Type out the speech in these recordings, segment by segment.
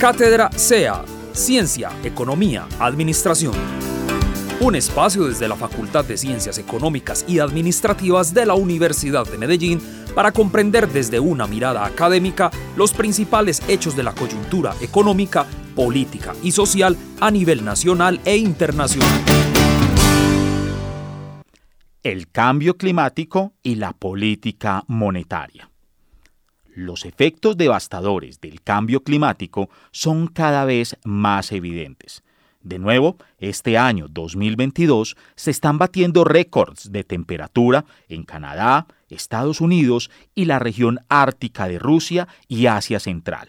Cátedra SEA, Ciencia, Economía, Administración. Un espacio desde la Facultad de Ciencias Económicas y Administrativas de la Universidad de Medellín para comprender desde una mirada académica los principales hechos de la coyuntura económica, política y social a nivel nacional e internacional. El cambio climático y la política monetaria. Los efectos devastadores del cambio climático son cada vez más evidentes. De nuevo, este año 2022 se están batiendo récords de temperatura en Canadá, Estados Unidos y la región ártica de Rusia y Asia Central.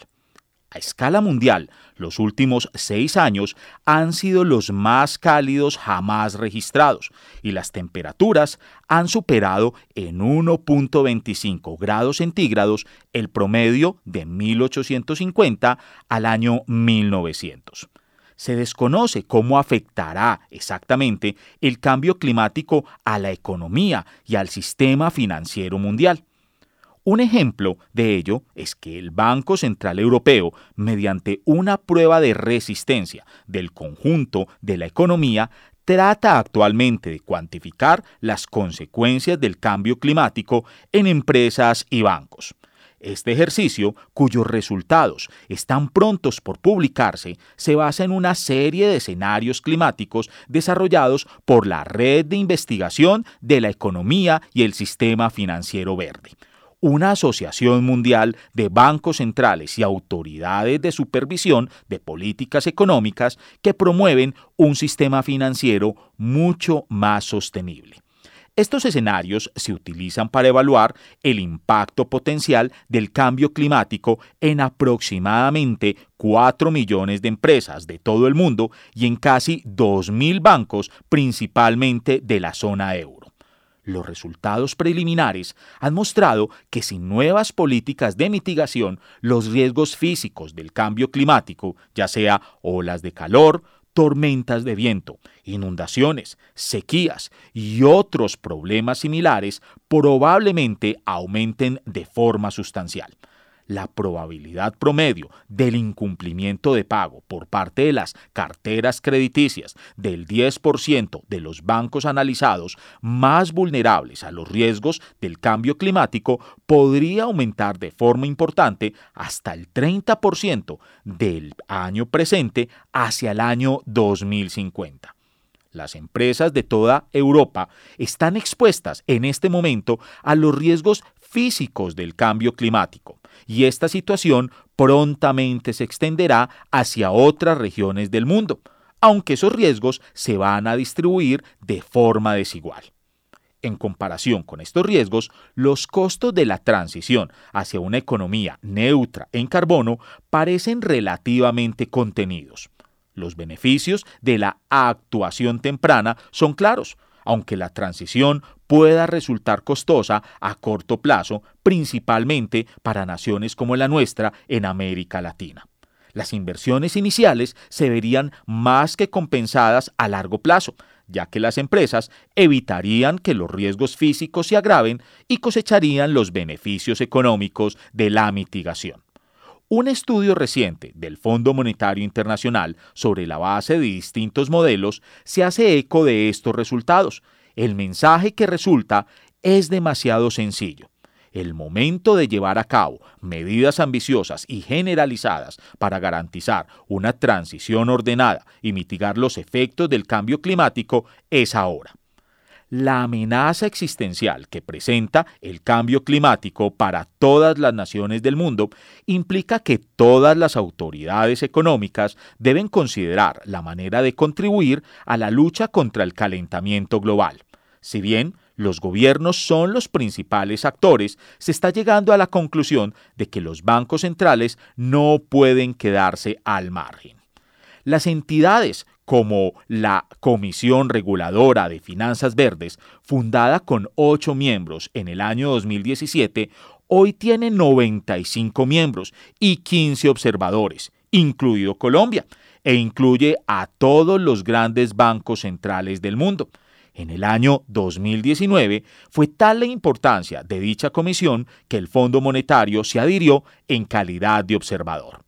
A escala mundial, los últimos seis años han sido los más cálidos jamás registrados y las temperaturas han superado en 1.25 grados centígrados el promedio de 1850 al año 1900 se desconoce cómo afectará exactamente el cambio climático a la economía y al sistema financiero mundial. Un ejemplo de ello es que el Banco Central Europeo, mediante una prueba de resistencia del conjunto de la economía, trata actualmente de cuantificar las consecuencias del cambio climático en empresas y bancos. Este ejercicio, cuyos resultados están prontos por publicarse, se basa en una serie de escenarios climáticos desarrollados por la Red de Investigación de la Economía y el Sistema Financiero Verde una asociación mundial de bancos centrales y autoridades de supervisión de políticas económicas que promueven un sistema financiero mucho más sostenible. Estos escenarios se utilizan para evaluar el impacto potencial del cambio climático en aproximadamente 4 millones de empresas de todo el mundo y en casi 2.000 bancos, principalmente de la zona euro. Los resultados preliminares han mostrado que sin nuevas políticas de mitigación, los riesgos físicos del cambio climático, ya sea olas de calor, tormentas de viento, inundaciones, sequías y otros problemas similares, probablemente aumenten de forma sustancial la probabilidad promedio del incumplimiento de pago por parte de las carteras crediticias del 10% de los bancos analizados más vulnerables a los riesgos del cambio climático podría aumentar de forma importante hasta el 30% del año presente hacia el año 2050. Las empresas de toda Europa están expuestas en este momento a los riesgos físicos del cambio climático y esta situación prontamente se extenderá hacia otras regiones del mundo, aunque esos riesgos se van a distribuir de forma desigual. En comparación con estos riesgos, los costos de la transición hacia una economía neutra en carbono parecen relativamente contenidos. Los beneficios de la actuación temprana son claros, aunque la transición pueda resultar costosa a corto plazo, principalmente para naciones como la nuestra en América Latina. Las inversiones iniciales se verían más que compensadas a largo plazo, ya que las empresas evitarían que los riesgos físicos se agraven y cosecharían los beneficios económicos de la mitigación. Un estudio reciente del Fondo Monetario Internacional sobre la base de distintos modelos se hace eco de estos resultados. El mensaje que resulta es demasiado sencillo. El momento de llevar a cabo medidas ambiciosas y generalizadas para garantizar una transición ordenada y mitigar los efectos del cambio climático es ahora la amenaza existencial que presenta el cambio climático para todas las naciones del mundo implica que todas las autoridades económicas deben considerar la manera de contribuir a la lucha contra el calentamiento global. Si bien los gobiernos son los principales actores, se está llegando a la conclusión de que los bancos centrales no pueden quedarse al margen. Las entidades como la Comisión Reguladora de Finanzas Verdes, fundada con ocho miembros en el año 2017, hoy tiene 95 miembros y 15 observadores, incluido Colombia, e incluye a todos los grandes bancos centrales del mundo. En el año 2019 fue tal la importancia de dicha comisión que el Fondo Monetario se adhirió en calidad de observador.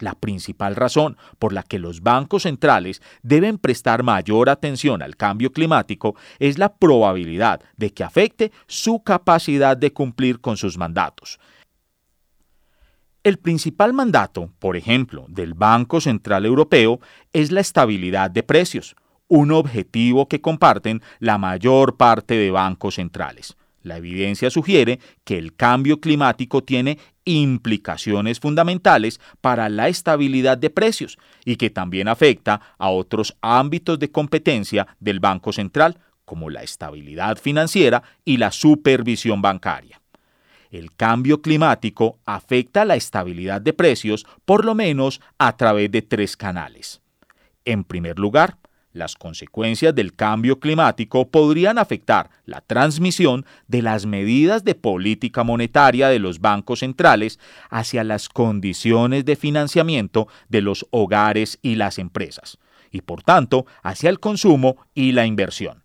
La principal razón por la que los bancos centrales deben prestar mayor atención al cambio climático es la probabilidad de que afecte su capacidad de cumplir con sus mandatos. El principal mandato, por ejemplo, del Banco Central Europeo es la estabilidad de precios, un objetivo que comparten la mayor parte de bancos centrales. La evidencia sugiere que el cambio climático tiene implicaciones fundamentales para la estabilidad de precios y que también afecta a otros ámbitos de competencia del Banco Central, como la estabilidad financiera y la supervisión bancaria. El cambio climático afecta la estabilidad de precios por lo menos a través de tres canales. En primer lugar, las consecuencias del cambio climático podrían afectar la transmisión de las medidas de política monetaria de los bancos centrales hacia las condiciones de financiamiento de los hogares y las empresas, y por tanto hacia el consumo y la inversión.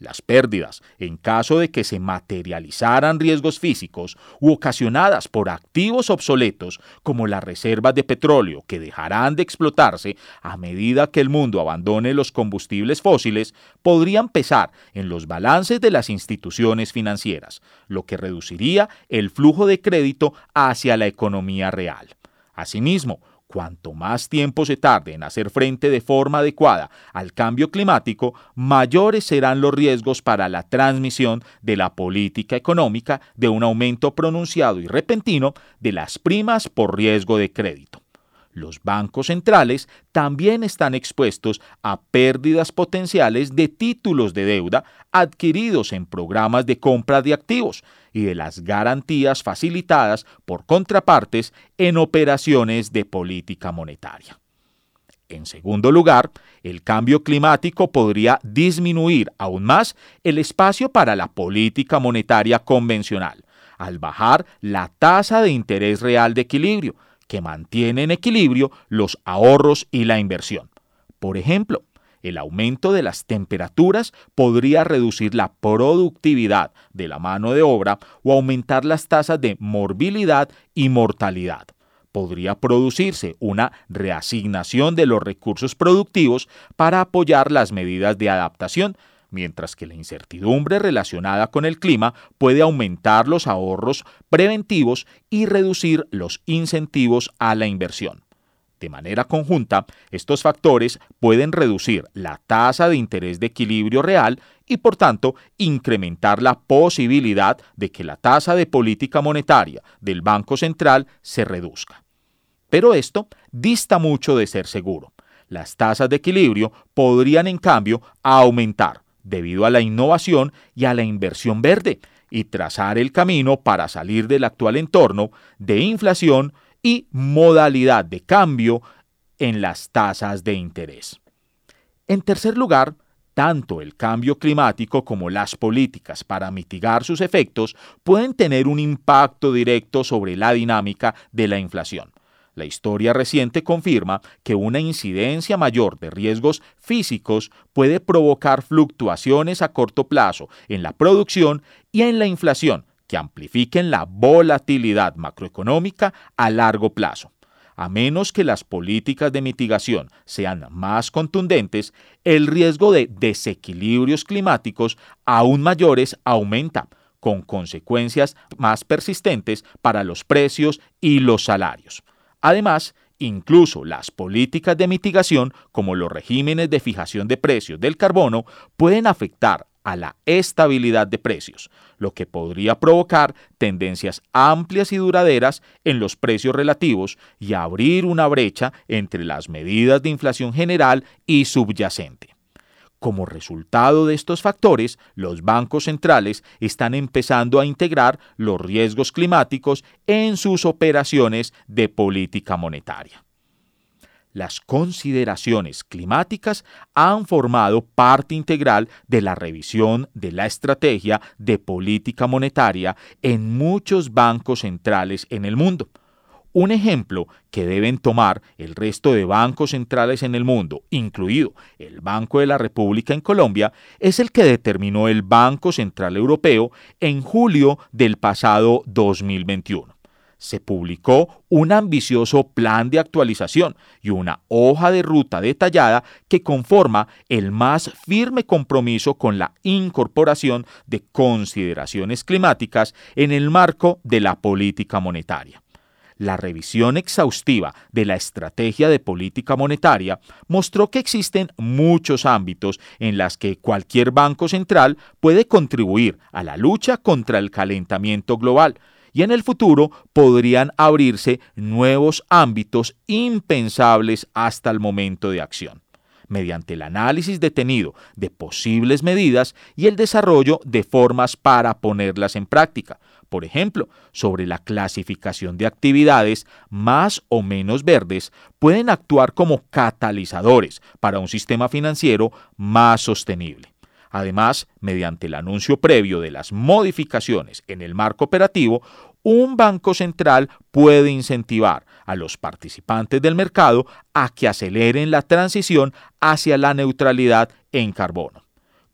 Las pérdidas, en caso de que se materializaran riesgos físicos u ocasionadas por activos obsoletos como las reservas de petróleo que dejarán de explotarse a medida que el mundo abandone los combustibles fósiles, podrían pesar en los balances de las instituciones financieras, lo que reduciría el flujo de crédito hacia la economía real. Asimismo, Cuanto más tiempo se tarde en hacer frente de forma adecuada al cambio climático, mayores serán los riesgos para la transmisión de la política económica de un aumento pronunciado y repentino de las primas por riesgo de crédito. Los bancos centrales también están expuestos a pérdidas potenciales de títulos de deuda adquiridos en programas de compra de activos y de las garantías facilitadas por contrapartes en operaciones de política monetaria. En segundo lugar, el cambio climático podría disminuir aún más el espacio para la política monetaria convencional, al bajar la tasa de interés real de equilibrio, que mantiene en equilibrio los ahorros y la inversión. Por ejemplo, el aumento de las temperaturas podría reducir la productividad de la mano de obra o aumentar las tasas de morbilidad y mortalidad. Podría producirse una reasignación de los recursos productivos para apoyar las medidas de adaptación mientras que la incertidumbre relacionada con el clima puede aumentar los ahorros preventivos y reducir los incentivos a la inversión. De manera conjunta, estos factores pueden reducir la tasa de interés de equilibrio real y, por tanto, incrementar la posibilidad de que la tasa de política monetaria del Banco Central se reduzca. Pero esto dista mucho de ser seguro. Las tasas de equilibrio podrían, en cambio, aumentar, debido a la innovación y a la inversión verde, y trazar el camino para salir del actual entorno de inflación y modalidad de cambio en las tasas de interés. En tercer lugar, tanto el cambio climático como las políticas para mitigar sus efectos pueden tener un impacto directo sobre la dinámica de la inflación. La historia reciente confirma que una incidencia mayor de riesgos físicos puede provocar fluctuaciones a corto plazo en la producción y en la inflación que amplifiquen la volatilidad macroeconómica a largo plazo. A menos que las políticas de mitigación sean más contundentes, el riesgo de desequilibrios climáticos aún mayores aumenta, con consecuencias más persistentes para los precios y los salarios. Además, incluso las políticas de mitigación, como los regímenes de fijación de precios del carbono, pueden afectar a la estabilidad de precios, lo que podría provocar tendencias amplias y duraderas en los precios relativos y abrir una brecha entre las medidas de inflación general y subyacente. Como resultado de estos factores, los bancos centrales están empezando a integrar los riesgos climáticos en sus operaciones de política monetaria. Las consideraciones climáticas han formado parte integral de la revisión de la estrategia de política monetaria en muchos bancos centrales en el mundo. Un ejemplo que deben tomar el resto de bancos centrales en el mundo, incluido el Banco de la República en Colombia, es el que determinó el Banco Central Europeo en julio del pasado 2021. se publicó un ambicioso plan de actualización y una hoja de ruta detallada que conforma el más firme compromiso con la incorporación de consideraciones climáticas en el marco de la política monetaria. La revisión exhaustiva de la estrategia de política monetaria mostró que existen muchos ámbitos en los que cualquier banco central puede contribuir a la lucha contra el calentamiento global, y en el futuro podrían abrirse nuevos ámbitos impensables hasta el momento de acción. Mediante el análisis detenido de posibles medidas y el desarrollo de formas para ponerlas en práctica, por ejemplo, sobre la clasificación de actividades más o menos verdes, pueden actuar como catalizadores para un sistema financiero más sostenible. Además, mediante el anuncio previo de las modificaciones en el marco operativo, un banco central puede incentivar a los participantes del mercado a que aceleren la transición hacia la neutralidad en carbono.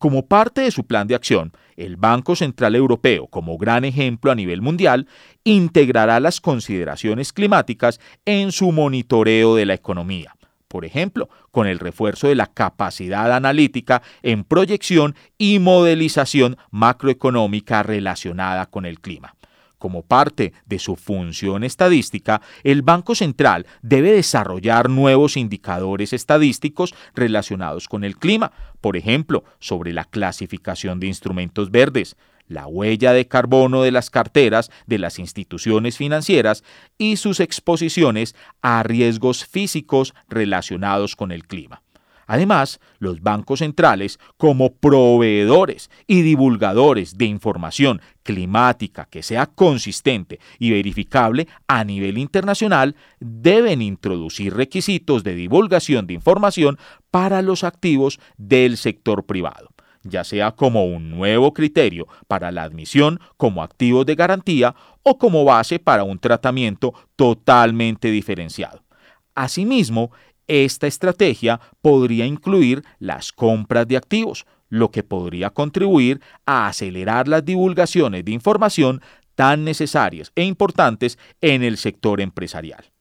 Como parte de su plan de acción, el Banco Central Europeo, como gran ejemplo a nivel mundial, integrará las consideraciones climáticas en su monitoreo de la economía por ejemplo, con el refuerzo de la capacidad analítica en proyección y modelización macroeconómica relacionada con el clima. Como parte de su función estadística, el Banco Central debe desarrollar nuevos indicadores estadísticos relacionados con el clima, por ejemplo, sobre la clasificación de instrumentos verdes, la huella de carbono de las carteras de las instituciones financieras y sus exposiciones a riesgos físicos relacionados con el clima. Además, los bancos centrales, como proveedores y divulgadores de información climática que sea consistente y verificable a nivel internacional, deben introducir requisitos de divulgación de información para los activos del sector privado ya sea como un nuevo criterio para la admisión como activos de garantía o como base para un tratamiento totalmente diferenciado. Asimismo, esta estrategia podría incluir las compras de activos, lo que podría contribuir a acelerar las divulgaciones de información tan necesarias e importantes en el sector empresarial.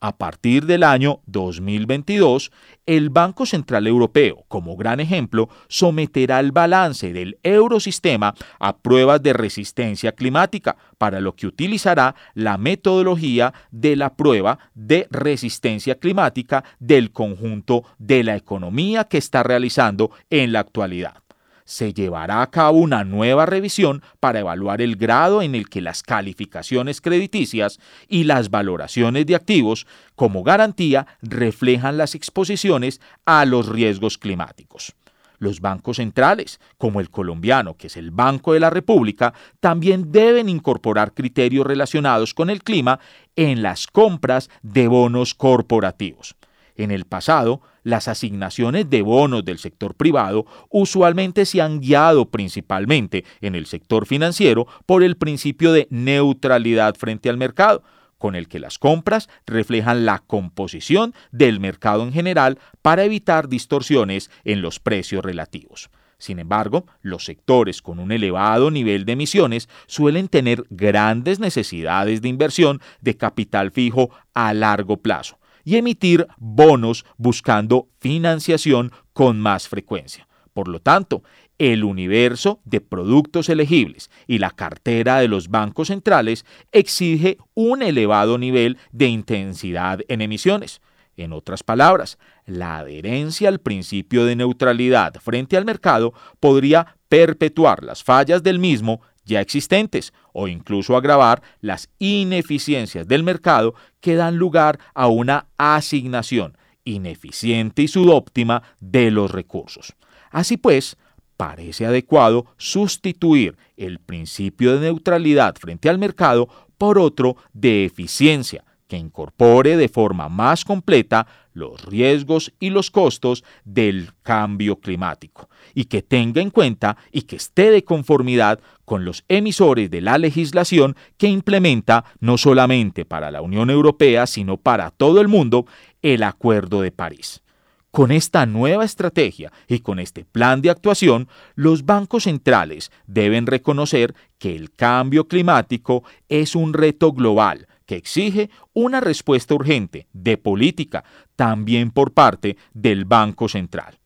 A partir del año 2022, el Banco Central Europeo, como gran ejemplo, someterá el balance del eurosistema a pruebas de resistencia climática, para lo que utilizará la metodología de la prueba de resistencia climática del conjunto de la economía que está realizando en la actualidad se llevará a cabo una nueva revisión para evaluar el grado en el que las calificaciones crediticias y las valoraciones de activos como garantía reflejan las exposiciones a los riesgos climáticos. Los bancos centrales, como el colombiano, que es el Banco de la República, también deben incorporar criterios relacionados con el clima en las compras de bonos corporativos. En el pasado, las asignaciones de bonos del sector privado usualmente se han guiado principalmente en el sector financiero por el principio de neutralidad frente al mercado, con el que las compras reflejan la composición del mercado en general para evitar distorsiones en los precios relativos. Sin embargo, los sectores con un elevado nivel de emisiones suelen tener grandes necesidades de inversión de capital fijo a largo plazo, y emitir bonos buscando financiación con más frecuencia. Por lo tanto, el universo de productos elegibles y la cartera de los bancos centrales exige un elevado nivel de intensidad en emisiones. En otras palabras, la adherencia al principio de neutralidad frente al mercado podría perpetuar las fallas del mismo ya existentes o incluso agravar las ineficiencias del mercado que dan lugar a una asignación ineficiente y subóptima de los recursos. Así pues, parece adecuado sustituir el principio de neutralidad frente al mercado por otro de eficiencia, que incorpore de forma más completa los riesgos y los costos del cambio climático y que tenga en cuenta y que esté de conformidad con los emisores de la legislación que implementa no solamente para la Unión Europea, sino para todo el mundo el Acuerdo de París. Con esta nueva estrategia y con este plan de actuación, los bancos centrales deben reconocer que el cambio climático es un reto global que exige una respuesta urgente de política también por parte del Banco Central.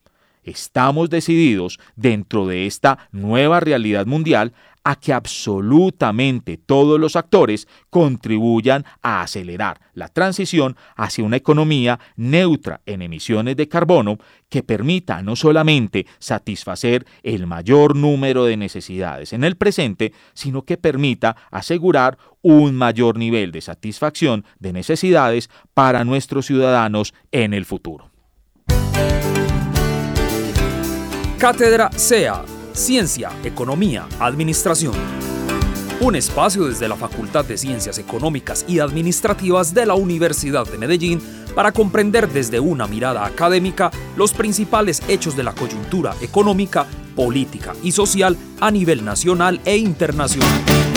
Estamos decididos dentro de esta nueva realidad mundial a que absolutamente todos los actores contribuyan a acelerar la transición hacia una economía neutra en emisiones de carbono que permita no solamente satisfacer el mayor número de necesidades en el presente, sino que permita asegurar un mayor nivel de satisfacción de necesidades para nuestros ciudadanos en el futuro. Cátedra SEA Ciencia, Economía, Administración. Un espacio desde la Facultad de Ciencias Económicas y Administrativas de la Universidad de Medellín para comprender desde una mirada académica los principales hechos de la coyuntura económica, política y social a nivel nacional e internacional.